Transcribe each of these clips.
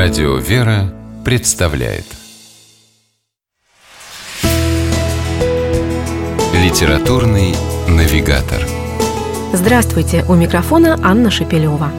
Радио «Вера» представляет Литературный навигатор Здравствуйте! У микрофона Анна Шепелева.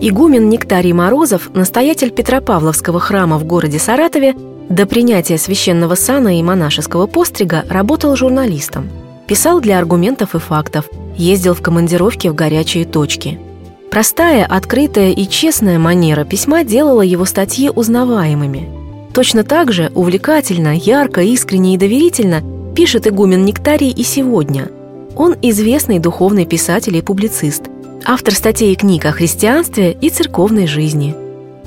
Игумен Нектарий Морозов, настоятель Петропавловского храма в городе Саратове, до принятия священного сана и монашеского пострига работал журналистом. Писал для аргументов и фактов, ездил в командировки в горячие точки – Простая, открытая и честная манера письма делала его статьи узнаваемыми. Точно так же увлекательно, ярко, искренне и доверительно пишет игумен Нектарий и сегодня. Он известный духовный писатель и публицист, автор статей и книг о христианстве и церковной жизни.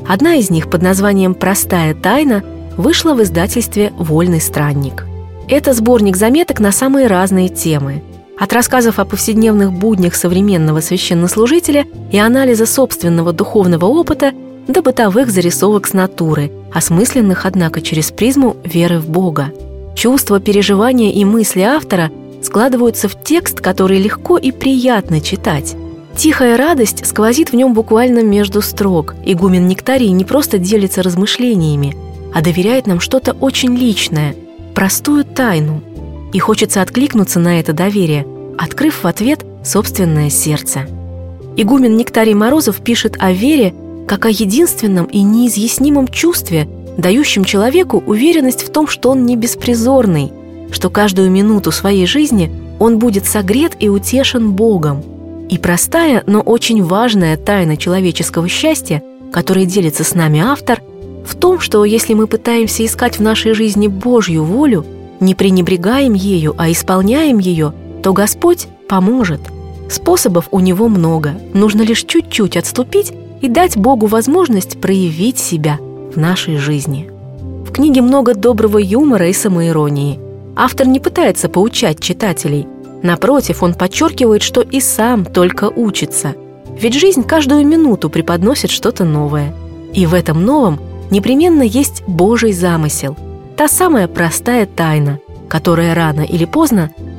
Одна из них под названием «Простая тайна» вышла в издательстве «Вольный странник». Это сборник заметок на самые разные темы – от рассказов о повседневных буднях современного священнослужителя и анализа собственного духовного опыта до бытовых зарисовок с натуры, осмысленных, однако, через призму веры в Бога. Чувства, переживания и мысли автора складываются в текст, который легко и приятно читать. Тихая радость сквозит в нем буквально между строк. Игумен Нектарий не просто делится размышлениями, а доверяет нам что-то очень личное, простую тайну – и хочется откликнуться на это доверие, открыв в ответ собственное сердце. Игумен Нектарий Морозов пишет о вере как о единственном и неизъяснимом чувстве, дающем человеку уверенность в том, что он не беспризорный, что каждую минуту своей жизни он будет согрет и утешен Богом. И простая, но очень важная тайна человеческого счастья, которой делится с нами автор, в том, что если мы пытаемся искать в нашей жизни Божью волю – не пренебрегаем ею, а исполняем ее, то Господь поможет. Способов у него много, нужно лишь чуть-чуть отступить и дать Богу возможность проявить себя в нашей жизни. В книге много доброго юмора и самоиронии. Автор не пытается поучать читателей. Напротив, он подчеркивает, что и сам только учится. Ведь жизнь каждую минуту преподносит что-то новое. И в этом новом непременно есть Божий замысел – Та самая простая тайна, которая рано или поздно